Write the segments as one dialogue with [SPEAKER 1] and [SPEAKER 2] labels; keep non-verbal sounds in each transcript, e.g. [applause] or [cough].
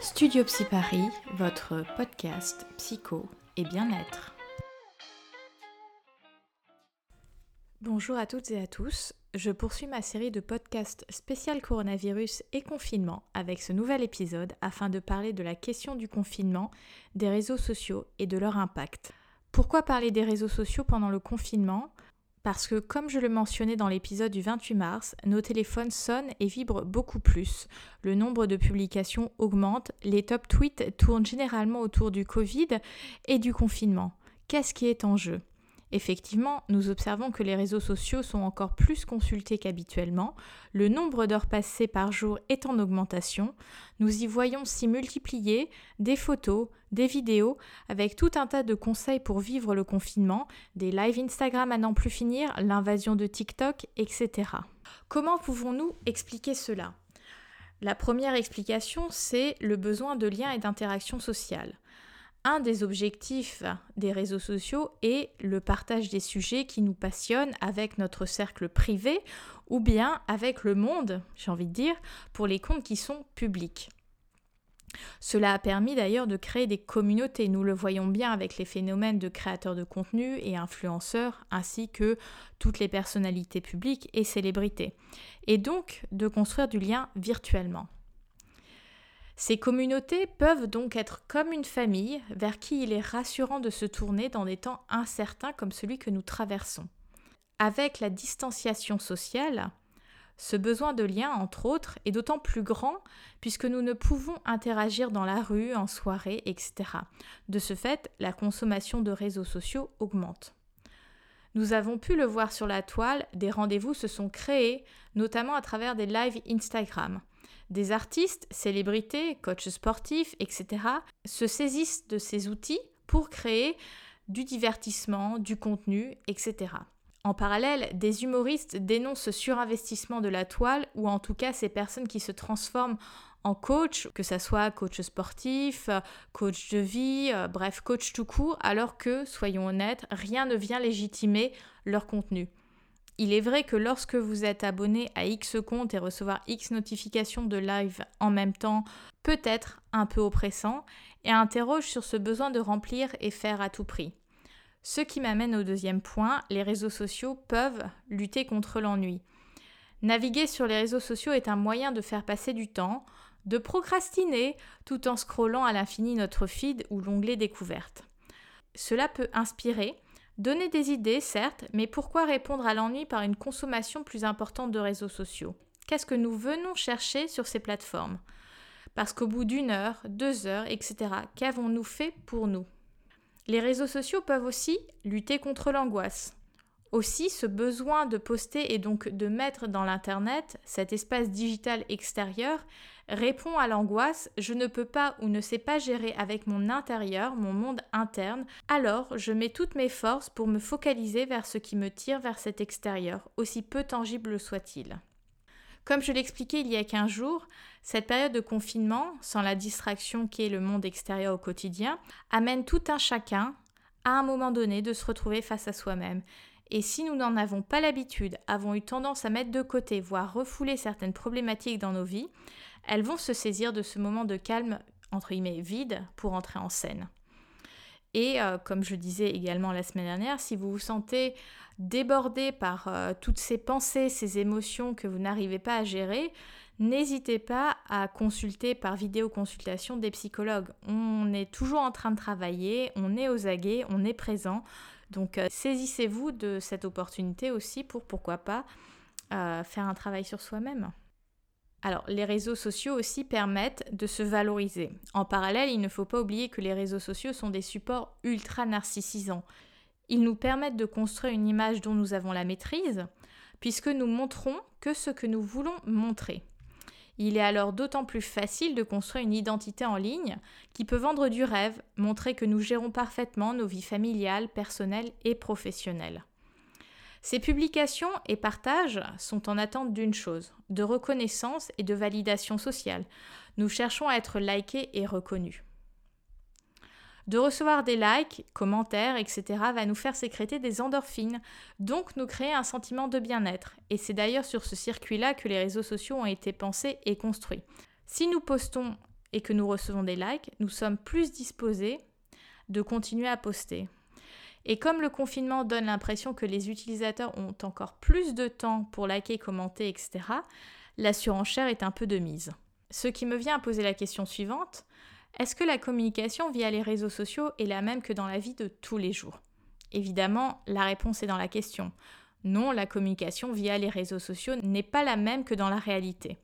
[SPEAKER 1] Studio Psy Paris, votre podcast psycho et bien-être. Bonjour à toutes et à tous. Je poursuis ma série de podcasts spécial coronavirus et confinement avec ce nouvel épisode afin de parler de la question du confinement, des réseaux sociaux et de leur impact. Pourquoi parler des réseaux sociaux pendant le confinement? Parce que, comme je le mentionnais dans l'épisode du 28 mars, nos téléphones sonnent et vibrent beaucoup plus. Le nombre de publications augmente, les top tweets tournent généralement autour du Covid et du confinement. Qu'est-ce qui est en jeu? Effectivement, nous observons que les réseaux sociaux sont encore plus consultés qu'habituellement, le nombre d'heures passées par jour est en augmentation, nous y voyons s'y multiplier des photos, des vidéos, avec tout un tas de conseils pour vivre le confinement, des lives Instagram à n'en plus finir, l'invasion de TikTok, etc. Comment pouvons-nous expliquer cela? La première explication, c'est le besoin de liens et d'interaction sociale un des objectifs des réseaux sociaux est le partage des sujets qui nous passionnent avec notre cercle privé ou bien avec le monde, j'ai envie de dire, pour les comptes qui sont publics. Cela a permis d'ailleurs de créer des communautés, nous le voyons bien avec les phénomènes de créateurs de contenu et influenceurs, ainsi que toutes les personnalités publiques et célébrités, et donc de construire du lien virtuellement. Ces communautés peuvent donc être comme une famille vers qui il est rassurant de se tourner dans des temps incertains comme celui que nous traversons. Avec la distanciation sociale, ce besoin de lien, entre autres, est d'autant plus grand puisque nous ne pouvons interagir dans la rue, en soirée, etc. De ce fait, la consommation de réseaux sociaux augmente. Nous avons pu le voir sur la toile, des rendez-vous se sont créés, notamment à travers des lives Instagram. Des artistes, célébrités, coachs sportifs, etc. se saisissent de ces outils pour créer du divertissement, du contenu, etc. En parallèle, des humoristes dénoncent ce surinvestissement de la toile, ou en tout cas ces personnes qui se transforment en coach, que ce soit coach sportif, coach de vie, bref, coach tout court, alors que, soyons honnêtes, rien ne vient légitimer leur contenu. Il est vrai que lorsque vous êtes abonné à X compte et recevoir X notifications de live en même temps peut être un peu oppressant et interroge sur ce besoin de remplir et faire à tout prix. Ce qui m'amène au deuxième point, les réseaux sociaux peuvent lutter contre l'ennui. Naviguer sur les réseaux sociaux est un moyen de faire passer du temps, de procrastiner tout en scrollant à l'infini notre feed ou l'onglet découverte. Cela peut inspirer, Donner des idées, certes, mais pourquoi répondre à l'ennui par une consommation plus importante de réseaux sociaux? Qu'est-ce que nous venons chercher sur ces plateformes? Parce qu'au bout d'une heure, deux heures, etc., qu'avons-nous fait pour nous? Les réseaux sociaux peuvent aussi lutter contre l'angoisse. Aussi, ce besoin de poster et donc de mettre dans l'Internet, cet espace digital extérieur, répond à l'angoisse, je ne peux pas ou ne sais pas gérer avec mon intérieur, mon monde interne, alors je mets toutes mes forces pour me focaliser vers ce qui me tire vers cet extérieur, aussi peu tangible soit-il. Comme je l'expliquais il y a 15 jours, cette période de confinement, sans la distraction qu'est le monde extérieur au quotidien, amène tout un chacun, à un moment donné, de se retrouver face à soi-même. Et si nous n'en avons pas l'habitude, avons eu tendance à mettre de côté, voire refouler certaines problématiques dans nos vies, elles vont se saisir de ce moment de calme, entre guillemets, vide, pour entrer en scène. Et euh, comme je disais également la semaine dernière, si vous vous sentez débordé par euh, toutes ces pensées, ces émotions que vous n'arrivez pas à gérer, n'hésitez pas à consulter par vidéoconsultation des psychologues. On est toujours en train de travailler, on est aux aguets, on est présent. Donc euh, saisissez-vous de cette opportunité aussi pour pourquoi pas faire un travail sur soi-même. Alors, les réseaux sociaux aussi permettent de se valoriser. En parallèle, il ne faut pas oublier que les réseaux sociaux sont des supports ultra narcissisants. Ils nous permettent de construire une image dont nous avons la maîtrise, puisque nous montrons que ce que nous voulons montrer. Il est alors d'autant plus facile de construire une identité en ligne qui peut vendre du rêve, montrer que nous gérons parfaitement nos vies familiales, personnelles et professionnelles. Ces publications et partages sont en attente d'une chose, de reconnaissance et de validation sociale. Nous cherchons à être likés et reconnus. De recevoir des likes, commentaires, etc. va nous faire sécréter des endorphines, donc nous créer un sentiment de bien-être. Et c'est d'ailleurs sur ce circuit-là que les réseaux sociaux ont été pensés et construits. Si nous postons et que nous recevons des likes, nous sommes plus disposés de continuer à poster. Et comme le confinement donne l'impression que les utilisateurs ont encore plus de temps pour liker, commenter, etc., la surenchère est un peu de mise. Ce qui me vient à poser la question suivante, est-ce que la communication via les réseaux sociaux est la même que dans la vie de tous les jours? Évidemment, la réponse est dans la question. Non, la communication via les réseaux sociaux n'est pas la même que dans la réalité.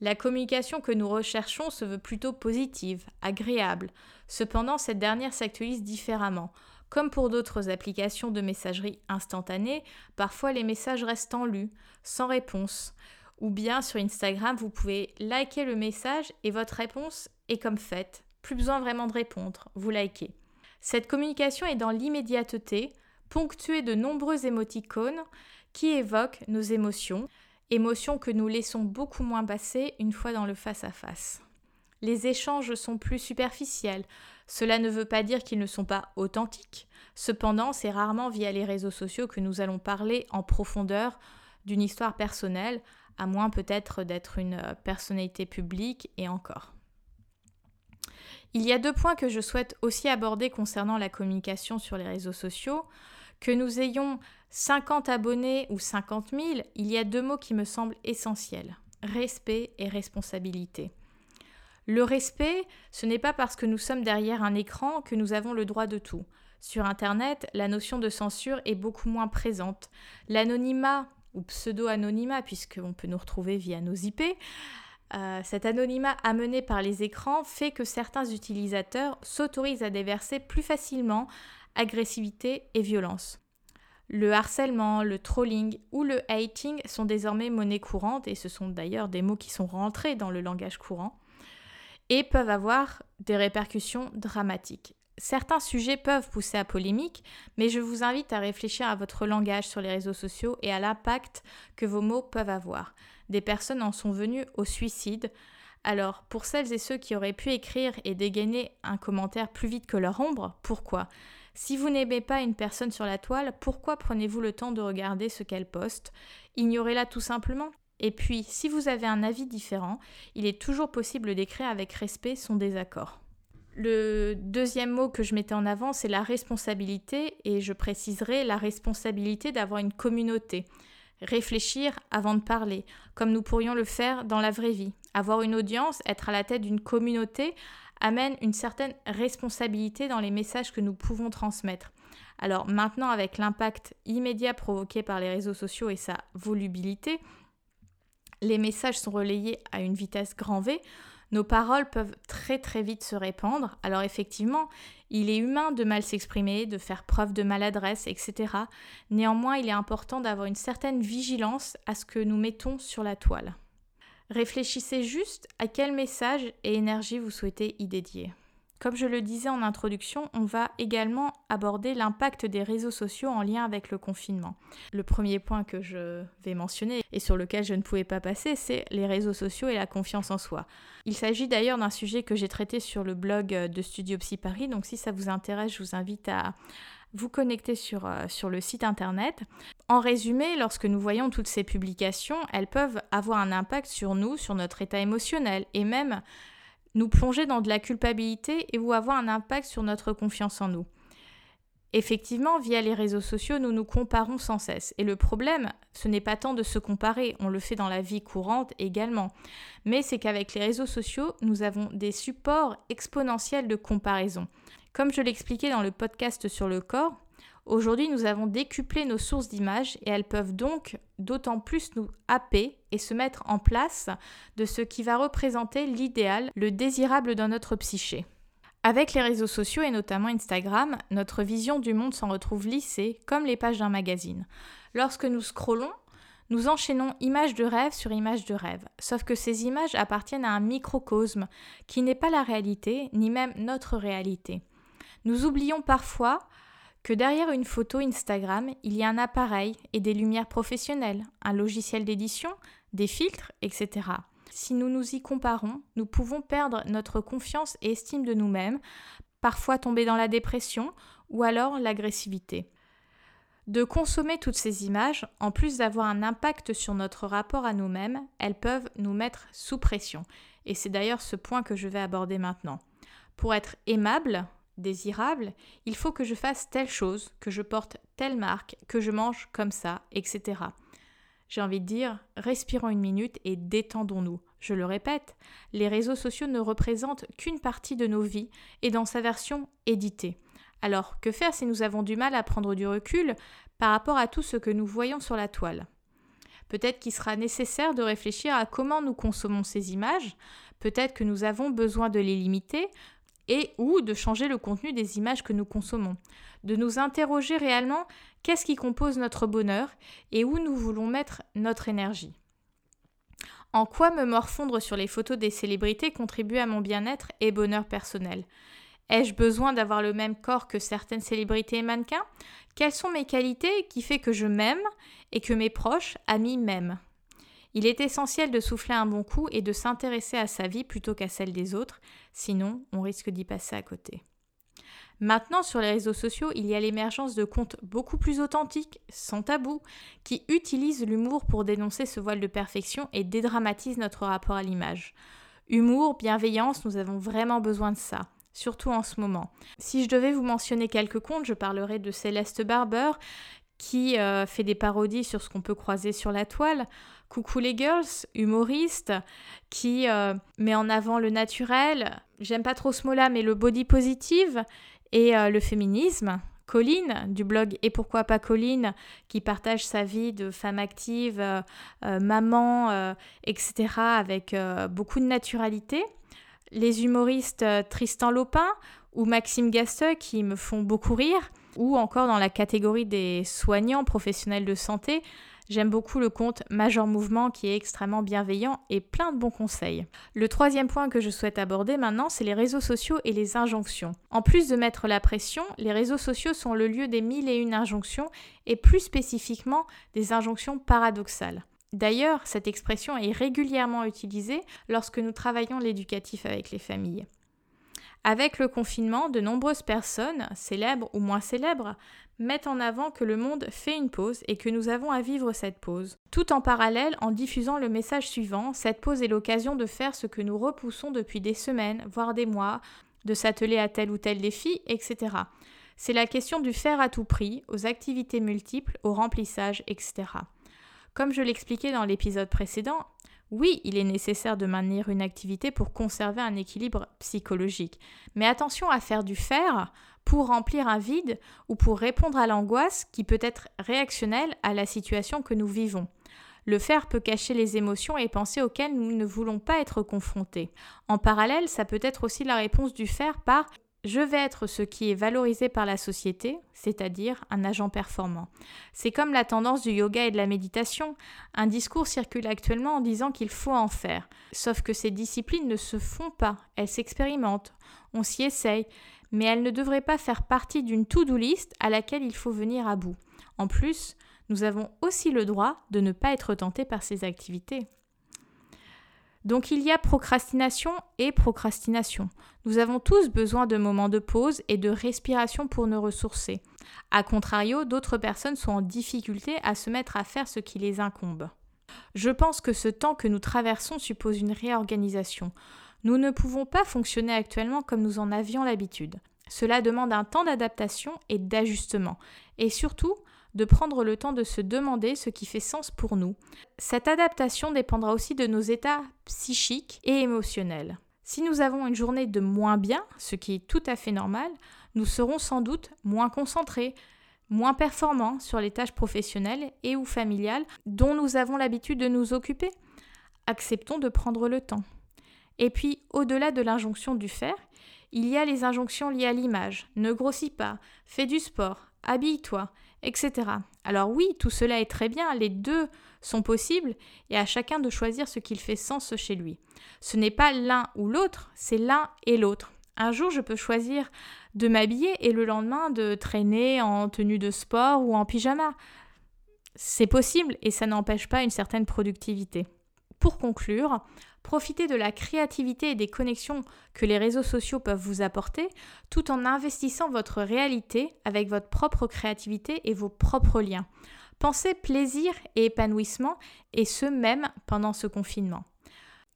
[SPEAKER 1] La communication que nous recherchons se veut plutôt positive, agréable. Cependant, cette dernière s'actualise différemment. Comme pour d'autres applications de messagerie instantanée, parfois les messages restent en lus, sans réponse. Ou bien sur Instagram, vous pouvez liker le message et votre réponse est comme faite. Plus besoin vraiment de répondre, vous likez. Cette communication est dans l'immédiateté, ponctuée de nombreux émoticônes qui évoquent nos émotions, émotions que nous laissons beaucoup moins passer une fois dans le face-à-face. Les échanges sont plus superficiels, cela ne veut pas dire qu'ils ne sont pas authentiques. Cependant, c'est rarement via les réseaux sociaux que nous allons parler en profondeur d'une histoire personnelle, à moins peut-être d'être une euh, personnalité publique et encore. Il y a deux points que je souhaite aussi aborder concernant la communication sur les réseaux sociaux. Que nous ayons 50 abonnés ou 50 000, il y a deux mots qui me semblent essentiels, respect et responsabilité. Le respect, ce n'est pas parce que nous sommes derrière un écran que nous avons le droit de tout. Sur Internet, la notion de censure est beaucoup moins présente. L'anonymat, ou pseudo-anonymat, puisqu'on peut nous retrouver via nos IP, euh, cet anonymat amené par les écrans fait que certains utilisateurs s'autorisent à déverser plus facilement agressivité et violence. Le harcèlement, le trolling ou le hating sont désormais monnaie courante et ce sont d'ailleurs des mots qui sont rentrés dans le langage courant et peuvent avoir des répercussions dramatiques. Certains sujets peuvent pousser à polémique, mais je vous invite à réfléchir à votre langage sur les réseaux sociaux et à l'impact que vos mots peuvent avoir. Des personnes en sont venues au suicide. Alors, pour celles et ceux qui auraient pu écrire et dégainer un commentaire plus vite que leur ombre, pourquoi? Si vous n'aimez pas une personne sur la toile, pourquoi prenez-vous le temps de regarder ce qu'elle poste? Ignorez-la tout simplement et puis, si vous avez un avis différent, il est toujours possible d'écrire avec respect son désaccord. Le deuxième mot que je mettais en avant, c'est la responsabilité, et je préciserai la responsabilité d'avoir une communauté. Réfléchir avant de parler, comme nous pourrions le faire dans la vraie vie. Avoir une audience, être à la tête d'une communauté, amène une certaine responsabilité dans les messages que nous pouvons transmettre. Alors maintenant, avec l'impact immédiat provoqué par les réseaux sociaux et sa volubilité, les messages sont relayés à une vitesse grand V, nos paroles peuvent très très vite se répandre. Alors effectivement, il est humain de mal s'exprimer, de faire preuve de maladresse, etc. Néanmoins, il est important d'avoir une certaine vigilance à ce que nous mettons sur la toile. Réfléchissez juste à quel message et énergie vous souhaitez y dédier. Comme je le disais en introduction, on va également aborder l'impact des réseaux sociaux en lien avec le confinement. Le premier point que je vais mentionner et sur lequel je ne pouvais pas passer, c'est les réseaux sociaux et la confiance en soi. Il s'agit d'ailleurs d'un sujet que j'ai traité sur le blog de Studio Psy Paris, donc si ça vous intéresse, je vous invite à, vous connecter sur, euh, sur, le site internet. En résumé, lorsque nous voyons toutes ces publications, elles peuvent avoir un impact sur nous, sur notre état émotionnel et même nous plonger dans de la culpabilité et ou avoir un impact sur notre confiance en nous. Effectivement, via les réseaux sociaux, nous nous comparons sans cesse. Et le problème, ce n'est pas tant de se comparer, on le fait dans la vie courante également, mais c'est qu'avec les réseaux sociaux, nous avons des supports exponentiels de comparaison. Comme je l'expliquais dans le podcast sur le corps, Aujourd'hui, nous avons décuplé nos sources d'images et elles peuvent donc d'autant plus nous happer et se mettre en place de ce qui va représenter l'idéal, le désirable dans notre psyché. Avec les réseaux sociaux et notamment Instagram, notre vision du monde s'en retrouve lissée comme les pages d'un magazine. Lorsque nous scrollons, nous enchaînons images de rêve sur images de rêve, sauf que ces images appartiennent à un microcosme qui n'est pas la réalité, ni même notre réalité. Nous oublions parfois que derrière une photo Instagram, il y a un appareil et des lumières professionnelles, un logiciel d'édition, des filtres, etc. Si nous nous y comparons, nous pouvons perdre notre confiance et estime de nous-mêmes, parfois tomber dans la dépression ou alors l'agressivité. De consommer toutes ces images, en plus d'avoir un impact sur notre rapport à nous-mêmes, elles peuvent nous mettre sous pression. Et c'est d'ailleurs ce point que je vais aborder maintenant. Pour être aimable, désirable, il faut que je fasse telle chose, que je porte telle marque, que je mange comme ça, etc. J'ai envie de dire, respirons une minute et détendons-nous. Je le répète, les réseaux sociaux ne représentent qu'une partie de nos vies et dans sa version éditée. Alors, que faire si nous avons du mal à prendre du recul par rapport à tout ce que nous voyons sur la toile? Peut-être qu'il sera nécessaire de réfléchir à comment nous consommons ces images, peut-être que nous avons besoin de les limiter et ou de changer le contenu des images que nous consommons, de nous interroger réellement qu'est-ce qui compose notre bonheur et où nous voulons mettre notre énergie. En quoi me morfondre sur les photos des célébrités contribue à mon bien-être et bonheur personnel? Ai-je besoin d'avoir le même corps que certaines célébrités et mannequins? Quelles sont mes qualités qui fait que je m'aime et que mes proches, amis m'aiment? Il est essentiel de souffler un bon coup et de s'intéresser à sa vie plutôt qu'à celle des autres, sinon on risque d'y passer à côté. Maintenant, sur les réseaux sociaux, il y a l'émergence de comptes beaucoup plus authentiques, sans tabou, qui utilisent l'humour pour dénoncer ce voile de perfection et dédramatisent notre rapport à l'image. Humour, bienveillance, nous avons vraiment besoin de ça surtout en ce moment. Si je devais vous mentionner quelques contes, je parlerai de Céleste Barber, qui euh, fait des parodies sur ce qu'on peut croiser sur la toile. Coucou les girls, humoriste, qui euh, met en avant le naturel, j'aime pas trop ce mot-là, mais le body positive et euh, le féminisme. Colline du blog Et pourquoi pas Colline qui partage sa vie de femme active, maman, etc. avec beaucoup de naturalité les humoristes Tristan Lopin ou Maxime Gasteux qui me font beaucoup rire, ou encore dans la catégorie des soignants professionnels de santé, J'aime beaucoup le compte Major Mouvement qui est extrêmement bienveillant et plein de bons conseils. Le troisième point que je souhaite aborder maintenant, c'est les réseaux sociaux et les injonctions. En plus de mettre la pression, les réseaux sociaux sont le lieu des mille et une injonctions et plus spécifiquement des injonctions paradoxales. D'ailleurs, cette expression est régulièrement utilisée lorsque nous travaillons l'éducatif avec les familles. Avec le confinement, de nombreuses personnes, célèbres ou moins célèbres, mettent en avant que le monde fait une pause et que nous avons à vivre cette pause. Tout en parallèle, en diffusant le message suivant, cette pause est l'occasion de faire ce que nous repoussons depuis des semaines, voire des mois, de s'atteler à tel ou tel défi, etc. C'est la question du faire à tout prix, aux activités multiples, au remplissage, etc. Comme je l'expliquais dans l'épisode précédent, oui, il est nécessaire de maintenir une activité pour conserver un équilibre psychologique. Mais attention à faire du faire pour remplir un vide ou pour répondre à l'angoisse qui peut être réactionnelle à la situation que nous vivons. Le faire peut cacher les émotions et pensées auxquelles nous ne voulons pas être confrontés. En parallèle, ça peut être aussi la réponse du faire par je vais être ce qui est valorisé par la société, c'est-à-dire un agent performant. C'est comme la tendance du yoga et de la méditation. Un discours circule actuellement en disant qu'il faut en faire. Sauf que ces disciplines ne se font pas, elles s'expérimentent, on s'y essaye, mais elles ne devraient pas faire partie d'une to-do list à laquelle il faut venir à bout. En plus, nous avons aussi le droit de ne pas être tentés par ces activités. Donc il y a procrastination et procrastination. Nous avons tous besoin de moments de pause et de respiration pour nous ressourcer. A contrario, d'autres personnes sont en difficulté à se mettre à faire ce qui les incombe. Je pense que ce temps que nous traversons suppose une réorganisation. Nous ne pouvons pas fonctionner actuellement comme nous en avions l'habitude. Cela demande un temps d'adaptation et d'ajustement. Et surtout, de prendre le temps de se demander ce qui fait sens pour nous. Cette adaptation dépendra aussi de nos états psychiques et émotionnels. Si nous avons une journée de moins bien, ce qui est tout à fait normal, nous serons sans doute moins concentrés, moins performants sur les tâches professionnelles et ou familiales dont nous avons l'habitude de nous occuper. Acceptons de prendre le temps. Et puis, au-delà de l'injonction du faire, il y a les injonctions liées à l'image. Ne grossis pas, fais du sport, habille-toi, etc. Alors oui, tout cela est très bien, les deux sont possibles, et à chacun de choisir ce qu'il fait sens chez lui. Ce n'est pas l'un ou l'autre, c'est l'un et l'autre. Un jour, je peux choisir de m'habiller et le lendemain de traîner en tenue de sport ou en pyjama. C'est possible et ça n'empêche pas une certaine productivité. Pour conclure, profitez de la créativité et des connexions que les réseaux sociaux peuvent vous apporter tout en investissant votre réalité avec votre propre créativité et vos propres liens. Pensez plaisir et épanouissement et ce même pendant ce confinement.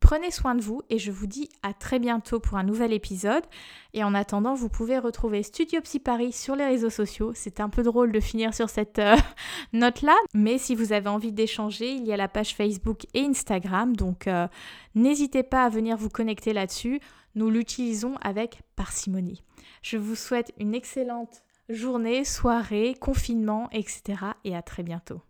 [SPEAKER 1] Prenez soin de vous et je vous dis à très bientôt pour un nouvel épisode. Et en attendant, vous pouvez retrouver Studio Psy Paris sur les réseaux sociaux. C'est un peu drôle de finir sur cette euh, [laughs] note-là, mais si vous avez envie d'échanger, il y a la page Facebook et Instagram, donc euh, n'hésitez pas à venir vous connecter là-dessus. Nous l'utilisons avec parcimonie. Je vous souhaite une excellente journée, soirée, confinement, etc. et à très bientôt.